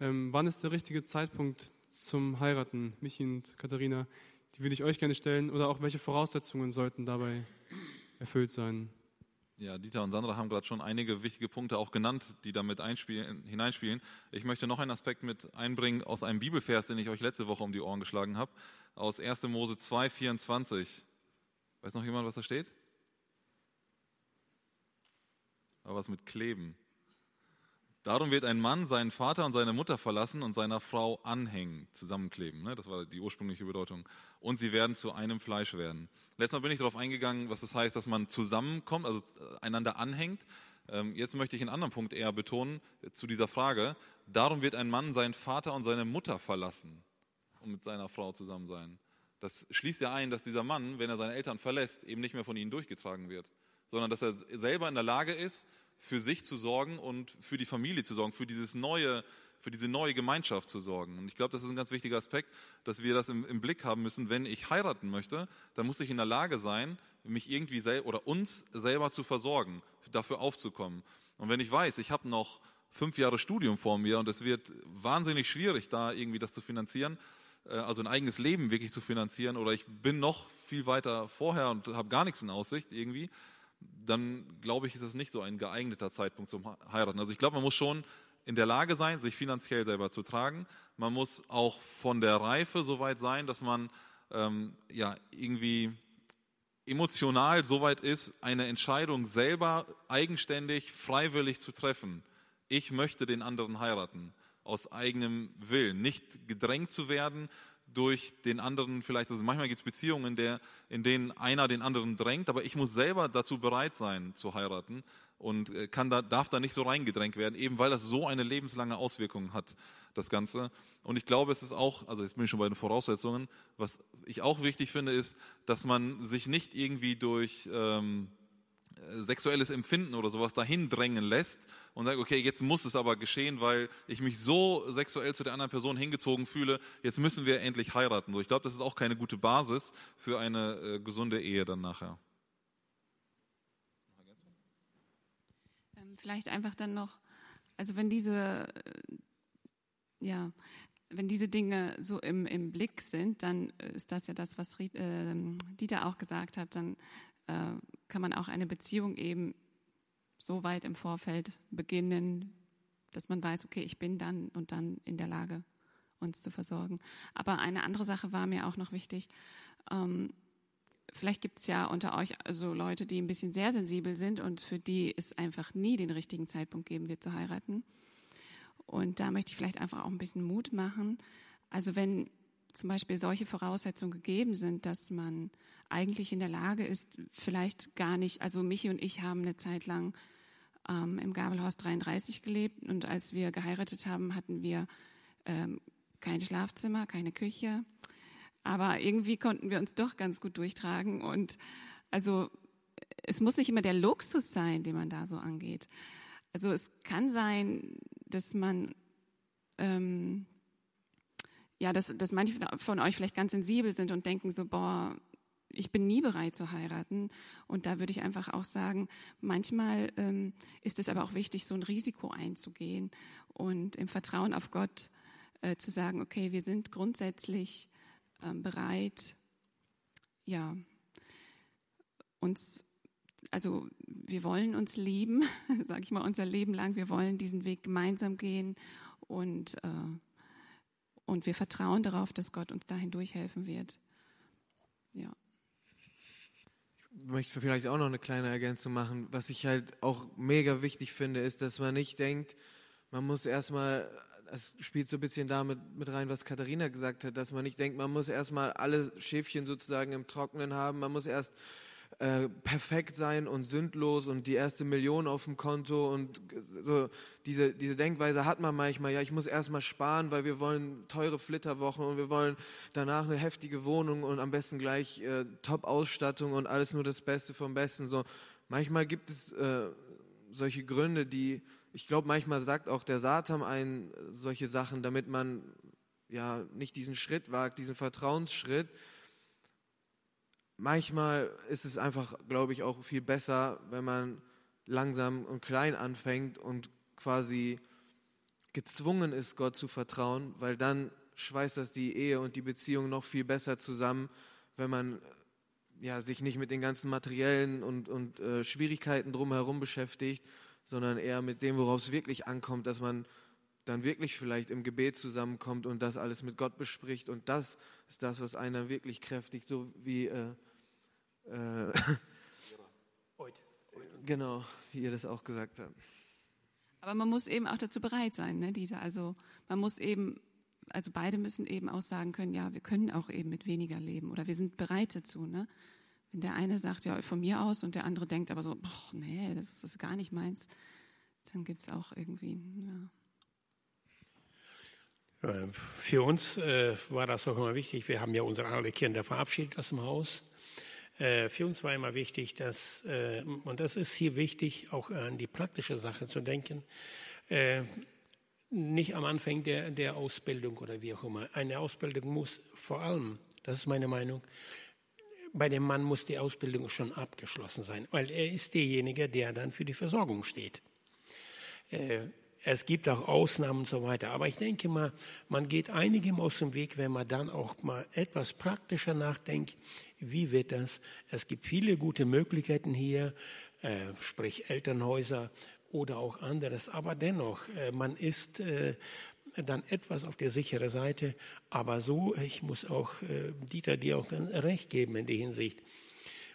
Ähm, wann ist der richtige Zeitpunkt zum Heiraten? Michi und Katharina, die würde ich euch gerne stellen. Oder auch welche Voraussetzungen sollten dabei erfüllt sein? Ja, Dieter und Sandra haben gerade schon einige wichtige Punkte auch genannt, die damit hineinspielen. Ich möchte noch einen Aspekt mit einbringen aus einem Bibelvers, den ich euch letzte Woche um die Ohren geschlagen habe, aus 1. Mose 2, 24. Weiß noch jemand, was da steht? Aber was mit Kleben. Darum wird ein Mann seinen Vater und seine Mutter verlassen und seiner Frau anhängen, zusammenkleben. Ne? Das war die ursprüngliche Bedeutung. Und sie werden zu einem Fleisch werden. Letztes Mal bin ich darauf eingegangen, was das heißt, dass man zusammenkommt, also einander anhängt. Ähm, jetzt möchte ich einen anderen Punkt eher betonen zu dieser Frage. Darum wird ein Mann seinen Vater und seine Mutter verlassen und mit seiner Frau zusammen sein. Das schließt ja ein, dass dieser Mann, wenn er seine Eltern verlässt, eben nicht mehr von ihnen durchgetragen wird, sondern dass er selber in der Lage ist, für sich zu sorgen und für die Familie zu sorgen, für dieses neue, für diese neue Gemeinschaft zu sorgen. Und ich glaube, das ist ein ganz wichtiger Aspekt, dass wir das im, im, Blick haben müssen. Wenn ich heiraten möchte, dann muss ich in der Lage sein, mich irgendwie sel oder uns selber zu versorgen, dafür aufzukommen. Und wenn ich weiß, ich habe noch fünf Jahre Studium vor mir und es wird wahnsinnig schwierig, da irgendwie das zu finanzieren, äh, also ein eigenes Leben wirklich zu finanzieren, oder ich bin noch viel weiter vorher und habe gar nichts in Aussicht irgendwie, dann glaube ich, ist es nicht so ein geeigneter Zeitpunkt zum Heiraten. Also ich glaube, man muss schon in der Lage sein, sich finanziell selber zu tragen. Man muss auch von der Reife so weit sein, dass man ähm, ja irgendwie emotional so weit ist, eine Entscheidung selber eigenständig, freiwillig zu treffen. Ich möchte den anderen heiraten aus eigenem Willen, nicht gedrängt zu werden durch den anderen vielleicht, also manchmal gibt es Beziehungen, in, der, in denen einer den anderen drängt, aber ich muss selber dazu bereit sein zu heiraten und äh, kann da, darf da nicht so reingedrängt werden, eben weil das so eine lebenslange Auswirkung hat, das Ganze. Und ich glaube, es ist auch, also jetzt bin ich schon bei den Voraussetzungen, was ich auch wichtig finde, ist, dass man sich nicht irgendwie durch... Ähm, sexuelles Empfinden oder sowas dahin drängen lässt und sagt, okay, jetzt muss es aber geschehen, weil ich mich so sexuell zu der anderen Person hingezogen fühle, jetzt müssen wir endlich heiraten. So, ich glaube, das ist auch keine gute Basis für eine äh, gesunde Ehe dann nachher. Ähm, vielleicht einfach dann noch, also wenn diese, äh, ja, wenn diese Dinge so im, im Blick sind, dann ist das ja das, was äh, Dieter auch gesagt hat, dann äh, kann man auch eine Beziehung eben so weit im Vorfeld beginnen, dass man weiß, okay, ich bin dann und dann in der Lage, uns zu versorgen. Aber eine andere Sache war mir auch noch wichtig. Ähm, vielleicht gibt es ja unter euch also Leute, die ein bisschen sehr sensibel sind und für die es einfach nie den richtigen Zeitpunkt geben wird zu heiraten. Und da möchte ich vielleicht einfach auch ein bisschen Mut machen. Also wenn zum Beispiel solche Voraussetzungen gegeben sind, dass man eigentlich in der Lage ist, vielleicht gar nicht, also Michi und ich haben eine Zeit lang ähm, im Gabelhaus 33 gelebt und als wir geheiratet haben, hatten wir ähm, kein Schlafzimmer, keine Küche, aber irgendwie konnten wir uns doch ganz gut durchtragen und also es muss nicht immer der Luxus sein, den man da so angeht. Also es kann sein, dass man ähm, ja, dass, dass manche von euch vielleicht ganz sensibel sind und denken so, boah, ich bin nie bereit zu heiraten. Und da würde ich einfach auch sagen, manchmal ähm, ist es aber auch wichtig, so ein Risiko einzugehen und im Vertrauen auf Gott äh, zu sagen, okay, wir sind grundsätzlich ähm, bereit, ja, uns, also wir wollen uns lieben, sage ich mal, unser Leben lang, wir wollen diesen Weg gemeinsam gehen und, äh, und wir vertrauen darauf, dass Gott uns dahin durchhelfen wird. Ja möchte vielleicht auch noch eine kleine Ergänzung machen. Was ich halt auch mega wichtig finde, ist, dass man nicht denkt, man muss erstmal, das spielt so ein bisschen damit mit rein, was Katharina gesagt hat, dass man nicht denkt, man muss erstmal alle Schäfchen sozusagen im Trockenen haben, man muss erst äh, perfekt sein und sündlos und die erste Million auf dem Konto und so diese, diese Denkweise hat man manchmal, ja, ich muss erstmal sparen, weil wir wollen teure Flitterwochen und wir wollen danach eine heftige Wohnung und am besten gleich äh, Top-Ausstattung und alles nur das Beste vom Besten. So, manchmal gibt es äh, solche Gründe, die, ich glaube, manchmal sagt auch der Satan einen solche Sachen, damit man ja nicht diesen Schritt wagt, diesen Vertrauensschritt manchmal ist es einfach, glaube ich, auch viel besser, wenn man langsam und klein anfängt und quasi gezwungen ist, Gott zu vertrauen, weil dann schweißt das die Ehe und die Beziehung noch viel besser zusammen, wenn man ja, sich nicht mit den ganzen materiellen und, und äh, Schwierigkeiten drumherum beschäftigt, sondern eher mit dem, worauf es wirklich ankommt, dass man dann wirklich vielleicht im Gebet zusammenkommt und das alles mit Gott bespricht. Und das ist das, was einer wirklich kräftigt, so wie äh, äh, genau, wie ihr das auch gesagt habt. Aber man muss eben auch dazu bereit sein, ne, Dieter. Also man muss eben, also beide müssen eben auch sagen können, ja, wir können auch eben mit weniger leben oder wir sind bereit dazu. Ne? Wenn der eine sagt, ja, von mir aus und der andere denkt aber so, boah, nee, das ist gar nicht meins, dann gibt es auch irgendwie, ja. Für uns äh, war das auch immer wichtig. Wir haben ja unsere alle Kinder verabschiedet aus dem Haus. Äh, für uns war immer wichtig, dass, äh, und das ist hier wichtig, auch an die praktische Sache zu denken, äh, nicht am Anfang der, der Ausbildung oder wie auch immer. Eine Ausbildung muss vor allem, das ist meine Meinung, bei dem Mann muss die Ausbildung schon abgeschlossen sein, weil er ist derjenige, der dann für die Versorgung steht. Äh, es gibt auch Ausnahmen und so weiter. Aber ich denke mal, man geht einigem aus dem Weg, wenn man dann auch mal etwas praktischer nachdenkt. Wie wird das? Es gibt viele gute Möglichkeiten hier, äh, sprich Elternhäuser oder auch anderes. Aber dennoch, äh, man ist äh, dann etwas auf der sicheren Seite. Aber so, ich muss auch äh, Dieter dir auch recht geben in der Hinsicht.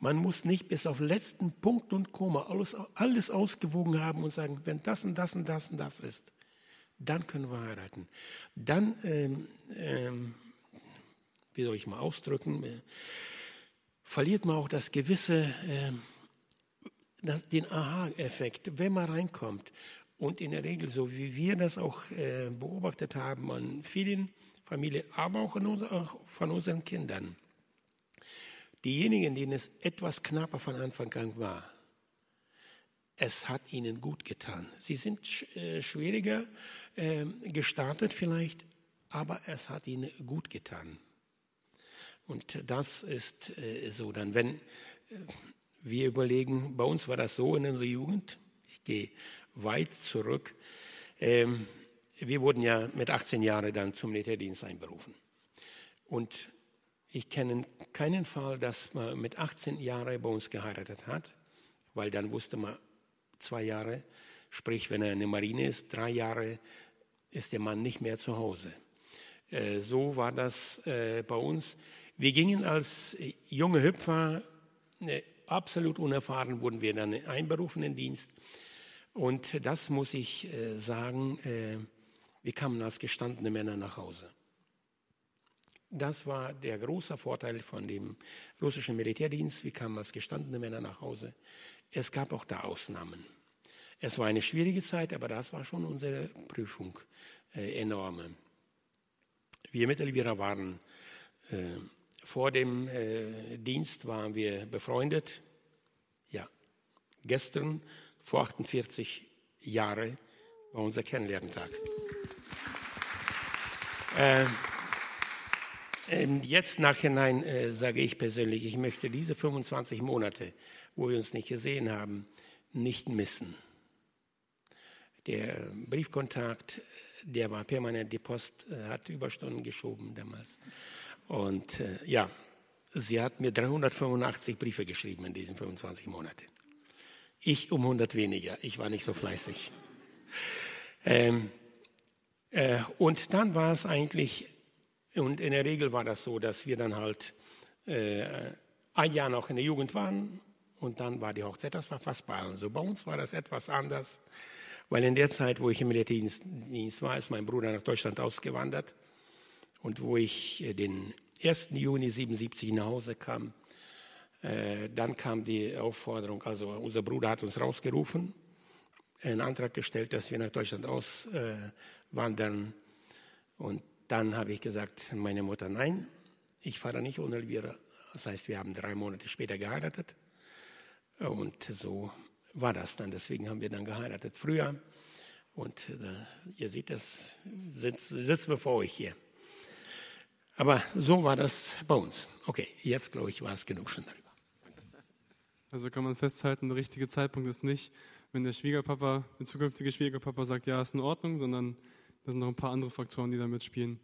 Man muss nicht bis auf letzten Punkt und Komma alles, alles ausgewogen haben und sagen, wenn das und das und das und das ist, dann können wir heiraten. Dann, ähm, ähm, wie soll ich mal ausdrücken, äh, verliert man auch das gewisse, äh, das, den Aha-Effekt, wenn man reinkommt und in der Regel, so wie wir das auch äh, beobachtet haben an vielen Familien, aber auch, unser, auch von unseren Kindern. Diejenigen, denen es etwas knapper von Anfang an war, es hat ihnen gut getan. Sie sind äh, schwieriger äh, gestartet vielleicht, aber es hat ihnen gut getan. Und das ist äh, so dann, wenn äh, wir überlegen, bei uns war das so in unserer Jugend, ich gehe weit zurück. Ähm, wir wurden ja mit 18 Jahren dann zum Militärdienst einberufen. Und ich kenne keinen Fall, dass man mit 18 Jahren bei uns geheiratet hat, weil dann wusste man zwei Jahre, sprich, wenn er in der Marine ist, drei Jahre ist der Mann nicht mehr zu Hause. Äh, so war das äh, bei uns. Wir gingen als junge Hüpfer, äh, absolut unerfahren, wurden wir dann einberufen in den Dienst. Und das muss ich sagen, wir kamen als gestandene Männer nach Hause. Das war der große Vorteil von dem russischen Militärdienst. Wir kamen als gestandene Männer nach Hause. Es gab auch da Ausnahmen. Es war eine schwierige Zeit, aber das war schon unsere Prüfung äh, enorme. Wir mit Elvira waren äh, vor dem äh, Dienst waren wir befreundet. Ja, gestern vor 48 Jahren war unser Kennenlerntag. Äh, ähm, jetzt nachhinein äh, sage ich persönlich, ich möchte diese 25 Monate, wo wir uns nicht gesehen haben, nicht missen. Der Briefkontakt, der war permanent, die Post äh, hat Überstunden geschoben damals. Und äh, ja, sie hat mir 385 Briefe geschrieben in diesen 25 Monaten. Ich um 100 weniger. Ich war nicht so fleißig. Ähm, äh, und dann war es eigentlich, und in der Regel war das so, dass wir dann halt äh, ein Jahr noch in der Jugend waren und dann war die Hochzeit. Das war fast bei allen so. Bei uns war das etwas anders, weil in der Zeit, wo ich im Militärdienst war, ist mein Bruder nach Deutschland ausgewandert und wo ich äh, den 1. Juni 77 nach Hause kam, äh, dann kam die Aufforderung, also unser Bruder hat uns rausgerufen, einen Antrag gestellt, dass wir nach Deutschland auswandern. Und dann habe ich gesagt, meine Mutter, nein, ich fahre nicht ohne Elvira. Das heißt, wir haben drei Monate später geheiratet. Und so war das dann. Deswegen haben wir dann geheiratet früher. Und äh, ihr seht, das sitzen wir vor euch hier. Aber so war das bei uns. Okay, jetzt glaube ich, war es genug schon darüber. Also kann man festhalten, der richtige Zeitpunkt ist nicht, wenn der Schwiegerpapa, der zukünftige Schwiegerpapa sagt, ja, ist in Ordnung, sondern Da sind noch ein paar andere Faktoren, die da mitspielen.